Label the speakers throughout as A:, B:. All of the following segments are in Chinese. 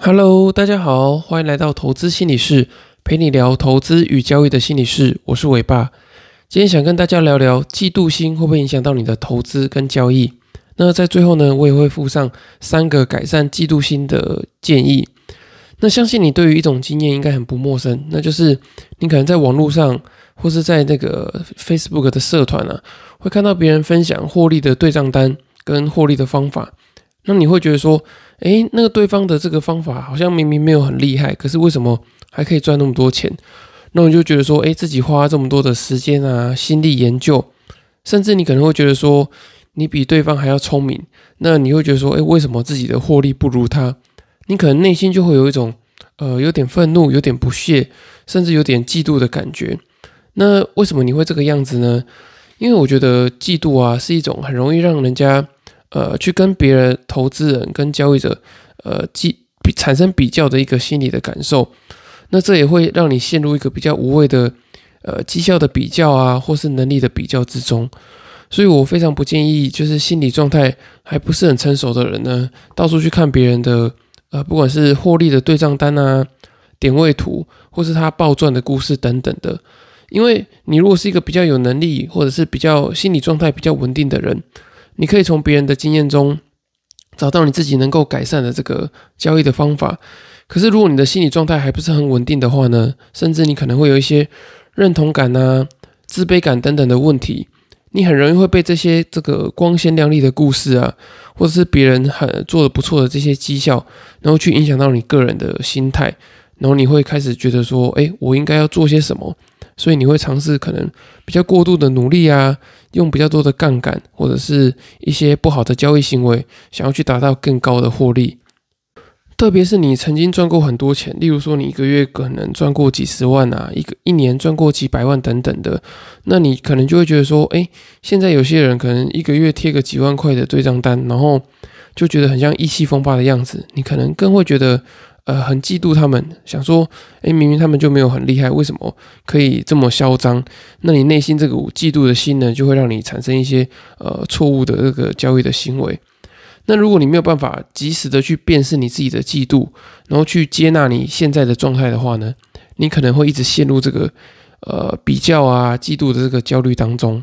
A: Hello，大家好，欢迎来到投资心理室，陪你聊投资与交易的心理室。我是伟爸，今天想跟大家聊聊嫉妒心会不会影响到你的投资跟交易。那在最后呢，我也会附上三个改善嫉妒心的建议。那相信你对于一种经验应该很不陌生，那就是你可能在网络上或是在那个 Facebook 的社团啊，会看到别人分享获利的对账单跟获利的方法。那你会觉得说，诶，那个对方的这个方法好像明明没有很厉害，可是为什么还可以赚那么多钱？那你就觉得说，诶，自己花这么多的时间啊、心力研究，甚至你可能会觉得说，你比对方还要聪明。那你会觉得说，诶，为什么自己的获利不如他？你可能内心就会有一种，呃，有点愤怒、有点不屑，甚至有点嫉妒的感觉。那为什么你会这个样子呢？因为我觉得嫉妒啊，是一种很容易让人家。呃，去跟别人、投资人跟交易者，呃，比产生比较的一个心理的感受，那这也会让你陷入一个比较无谓的，呃，绩效的比较啊，或是能力的比较之中。所以我非常不建议，就是心理状态还不是很成熟的人呢，到处去看别人的，呃，不管是获利的对账单啊、点位图，或是他暴赚的故事等等的。因为你如果是一个比较有能力，或者是比较心理状态比较稳定的人。你可以从别人的经验中找到你自己能够改善的这个交易的方法。可是，如果你的心理状态还不是很稳定的话呢？甚至你可能会有一些认同感啊、自卑感等等的问题。你很容易会被这些这个光鲜亮丽的故事啊，或者是别人很做的不错的这些绩效，然后去影响到你个人的心态。然后你会开始觉得说：“哎，我应该要做些什么？”所以你会尝试可能比较过度的努力啊，用比较多的杠杆，或者是一些不好的交易行为，想要去达到更高的获利。特别是你曾经赚过很多钱，例如说你一个月可能赚过几十万啊，一个一年赚过几百万等等的，那你可能就会觉得说，哎，现在有些人可能一个月贴个几万块的对账单，然后就觉得很像意气风发的样子，你可能更会觉得。呃，很嫉妒他们，想说，哎，明明他们就没有很厉害，为什么可以这么嚣张？那你内心这个嫉妒的心呢，就会让你产生一些呃错误的这个交易的行为。那如果你没有办法及时的去辨识你自己的嫉妒，然后去接纳你现在的状态的话呢，你可能会一直陷入这个呃比较啊、嫉妒的这个焦虑当中。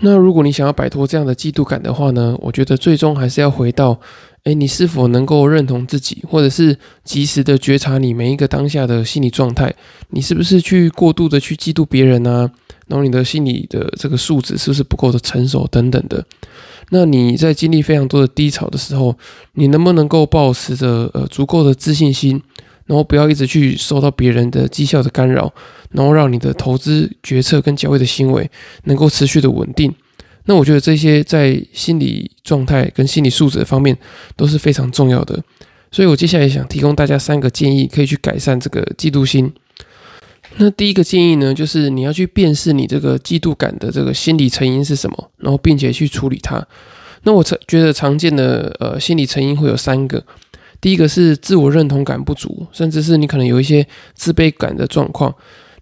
A: 那如果你想要摆脱这样的嫉妒感的话呢，我觉得最终还是要回到。哎，你是否能够认同自己，或者是及时的觉察你每一个当下的心理状态？你是不是去过度的去嫉妒别人呢？然后你的心理的这个素质是不是不够的成熟等等的？那你在经历非常多的低潮的时候，你能不能够保持着呃足够的自信心，然后不要一直去受到别人的绩效的干扰，然后让你的投资决策跟交易的行为能够持续的稳定？那我觉得这些在心理状态跟心理素质方面都是非常重要的，所以我接下来想提供大家三个建议，可以去改善这个嫉妒心。那第一个建议呢，就是你要去辨识你这个嫉妒感的这个心理成因是什么，然后并且去处理它。那我常觉得常见的呃心理成因会有三个，第一个是自我认同感不足，甚至是你可能有一些自卑感的状况。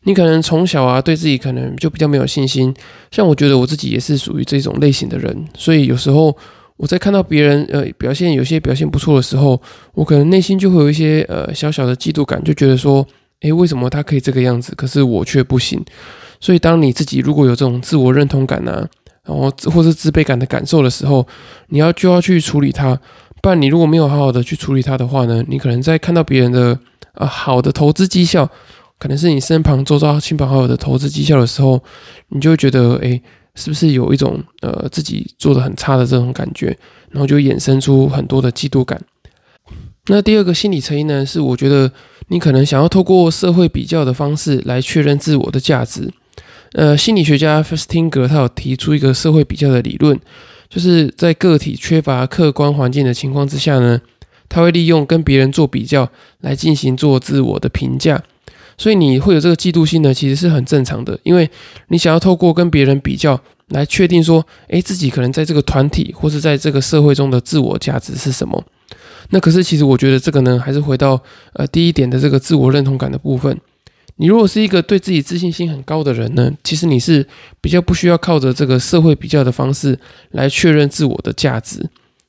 A: 你可能从小啊，对自己可能就比较没有信心。像我觉得我自己也是属于这种类型的人，所以有时候我在看到别人呃表现有些表现不错的时候，我可能内心就会有一些呃小小的嫉妒感，就觉得说，诶，为什么他可以这个样子，可是我却不行？所以当你自己如果有这种自我认同感啊，然后或是自卑感的感受的时候，你要就要去处理它。不然你如果没有好好的去处理它的话呢，你可能在看到别人的啊好的投资绩效。可能是你身旁周遭亲朋好友的投资绩效的时候，你就会觉得，哎，是不是有一种呃自己做的很差的这种感觉，然后就衍生出很多的嫉妒感。那第二个心理成因呢，是我觉得你可能想要透过社会比较的方式来确认自我的价值。呃，心理学家费斯汀格他有提出一个社会比较的理论，就是在个体缺乏客观环境的情况之下呢，他会利用跟别人做比较来进行做自我的评价。所以你会有这个嫉妒心呢，其实是很正常的，因为你想要透过跟别人比较来确定说，诶，自己可能在这个团体或是在这个社会中的自我价值是什么。那可是其实我觉得这个呢，还是回到呃第一点的这个自我认同感的部分。你如果是一个对自己自信心很高的人呢，其实你是比较不需要靠着这个社会比较的方式来确认自我的价值。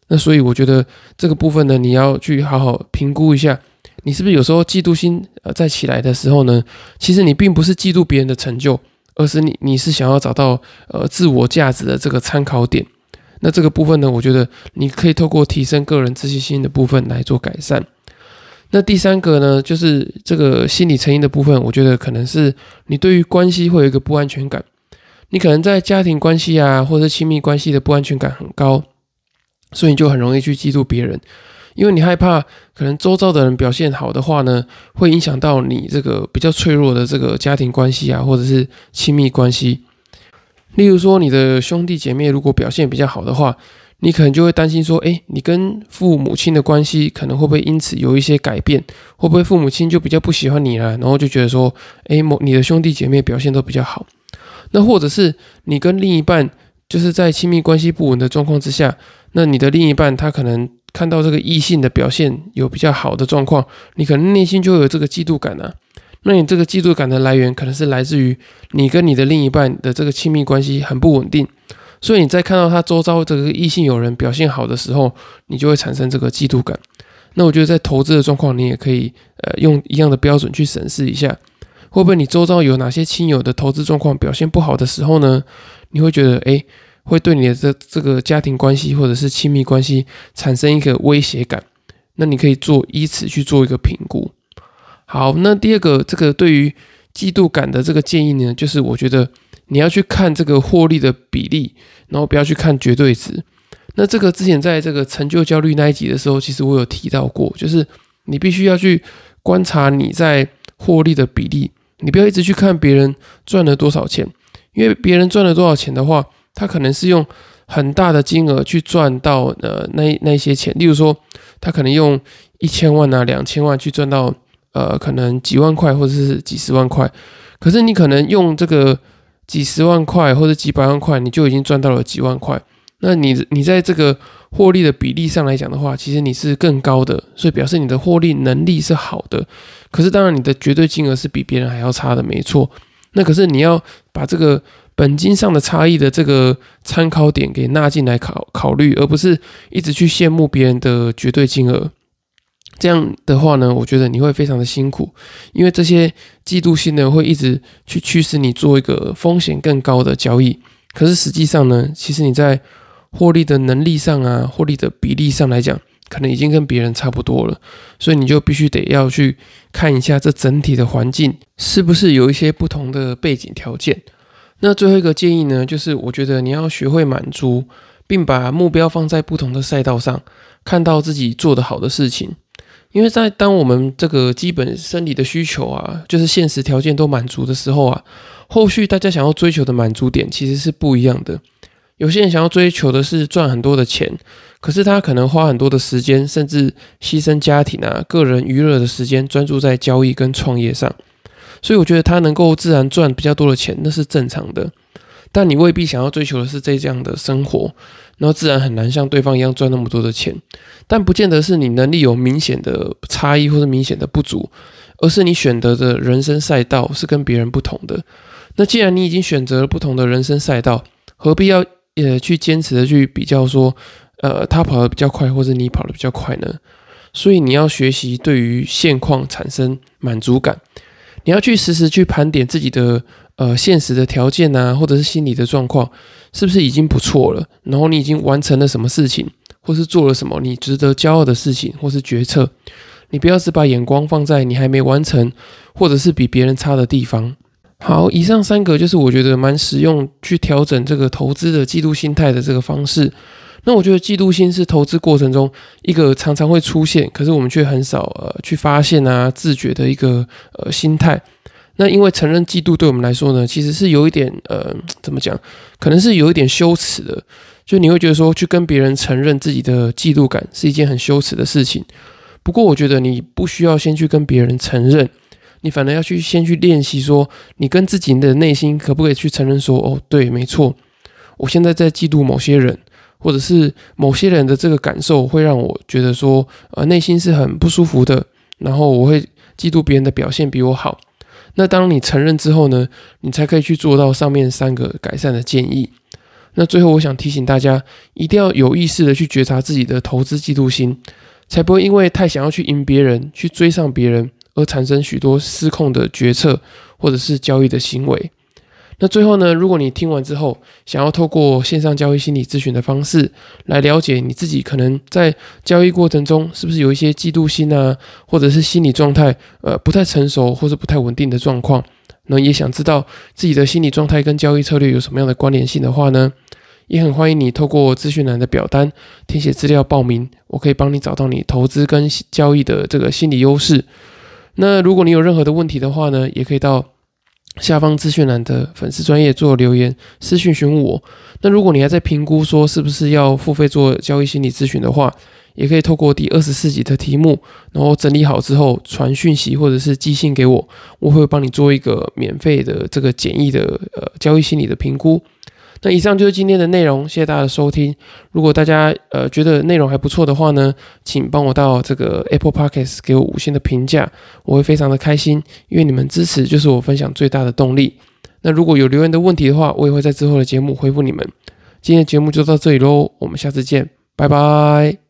A: 那所以我觉得这个部分呢，你要去好好评估一下。你是不是有时候嫉妒心呃在起来的时候呢？其实你并不是嫉妒别人的成就，而是你你是想要找到呃自我价值的这个参考点。那这个部分呢，我觉得你可以透过提升个人自信心的部分来做改善。那第三个呢，就是这个心理成因的部分，我觉得可能是你对于关系会有一个不安全感，你可能在家庭关系啊，或者亲密关系的不安全感很高，所以你就很容易去嫉妒别人。因为你害怕，可能周遭的人表现好的话呢，会影响到你这个比较脆弱的这个家庭关系啊，或者是亲密关系。例如说，你的兄弟姐妹如果表现比较好的话，你可能就会担心说，哎，你跟父母亲的关系可能会不会因此有一些改变？会不会父母亲就比较不喜欢你了？然后就觉得说，哎，某你的兄弟姐妹表现都比较好。那或者是你跟另一半就是在亲密关系不稳的状况之下，那你的另一半他可能。看到这个异性的表现有比较好的状况，你可能内心就有这个嫉妒感啊。那你这个嫉妒感的来源，可能是来自于你跟你的另一半的这个亲密关系很不稳定，所以你在看到他周遭这个异性友人表现好的时候，你就会产生这个嫉妒感。那我觉得在投资的状况，你也可以呃用一样的标准去审视一下，会不会你周遭有哪些亲友的投资状况表现不好的时候呢？你会觉得哎。会对你的这这个家庭关系或者是亲密关系产生一个威胁感，那你可以做以此去做一个评估。好，那第二个这个对于嫉妒感的这个建议呢，就是我觉得你要去看这个获利的比例，然后不要去看绝对值。那这个之前在这个成就焦虑那一集的时候，其实我有提到过，就是你必须要去观察你在获利的比例，你不要一直去看别人赚了多少钱，因为别人赚了多少钱的话。他可能是用很大的金额去赚到呃那那些钱，例如说他可能用一千万啊两千万去赚到呃可能几万块或者是几十万块，可是你可能用这个几十万块或者几百万块，你就已经赚到了几万块，那你你在这个获利的比例上来讲的话，其实你是更高的，所以表示你的获利能力是好的，可是当然你的绝对金额是比别人还要差的，没错。那可是你要把这个。本金上的差异的这个参考点给纳进来考考虑，而不是一直去羡慕别人的绝对金额。这样的话呢，我觉得你会非常的辛苦，因为这些嫉妒心呢会一直去驱使你做一个风险更高的交易。可是实际上呢，其实你在获利的能力上啊，获利的比例上来讲，可能已经跟别人差不多了。所以你就必须得要去看一下这整体的环境是不是有一些不同的背景条件。那最后一个建议呢，就是我觉得你要学会满足，并把目标放在不同的赛道上，看到自己做得好的事情。因为在当我们这个基本生理的需求啊，就是现实条件都满足的时候啊，后续大家想要追求的满足点其实是不一样的。有些人想要追求的是赚很多的钱，可是他可能花很多的时间，甚至牺牲家庭啊、个人娱乐的时间，专注在交易跟创业上。所以我觉得他能够自然赚比较多的钱，那是正常的。但你未必想要追求的是这样的生活，然后自然很难像对方一样赚那么多的钱。但不见得是你能力有明显的差异或者明显的不足，而是你选择的人生赛道是跟别人不同的。那既然你已经选择了不同的人生赛道，何必要呃去坚持的去比较说，呃他跑得比较快，或者你跑得比较快呢？所以你要学习对于现况产生满足感。你要去时时去盘点自己的呃现实的条件啊，或者是心理的状况，是不是已经不错了？然后你已经完成了什么事情，或是做了什么你值得骄傲的事情，或是决策？你不要只把眼光放在你还没完成，或者是比别人差的地方。好，以上三个就是我觉得蛮实用去调整这个投资的嫉妒心态的这个方式。那我觉得嫉妒心是投资过程中一个常常会出现，可是我们却很少呃去发现啊自觉的一个呃心态。那因为承认嫉妒对我们来说呢，其实是有一点呃 怎么讲，可能是有一点羞耻的。就你会觉得说去跟别人承认自己的嫉妒感是一件很羞耻的事情。不过我觉得你不需要先去跟别人承认，你反而要去先去练习说，你跟自己的内心可不可以去承认说，哦对，没错，我现在在嫉妒某些人。或者是某些人的这个感受会让我觉得说，呃，内心是很不舒服的，然后我会嫉妒别人的表现比我好。那当你承认之后呢，你才可以去做到上面三个改善的建议。那最后我想提醒大家，一定要有意识的去觉察自己的投资嫉妒心，才不会因为太想要去赢别人、去追上别人，而产生许多失控的决策或者是交易的行为。那最后呢，如果你听完之后，想要透过线上交易心理咨询的方式来了解你自己可能在交易过程中是不是有一些嫉妒心啊，或者是心理状态呃不太成熟或者不太稳定的状况，那也想知道自己的心理状态跟交易策略有什么样的关联性的话呢？也很欢迎你透过资讯栏的表单填写资料报名，我可以帮你找到你投资跟交易的这个心理优势。那如果你有任何的问题的话呢，也可以到下方资讯栏的粉丝专业做留言私讯询我。那如果你还在评估说是不是要付费做交易心理咨询的话，也可以透过第二十四集的题目，然后整理好之后传讯息或者是寄信给我，我会帮你做一个免费的这个简易的呃交易心理的评估。那以上就是今天的内容，谢谢大家的收听。如果大家呃觉得内容还不错的话呢，请帮我到这个 Apple Podcast 给我五星的评价，我会非常的开心，因为你们支持就是我分享最大的动力。那如果有留言的问题的话，我也会在之后的节目回复你们。今天的节目就到这里喽，我们下次见，拜拜。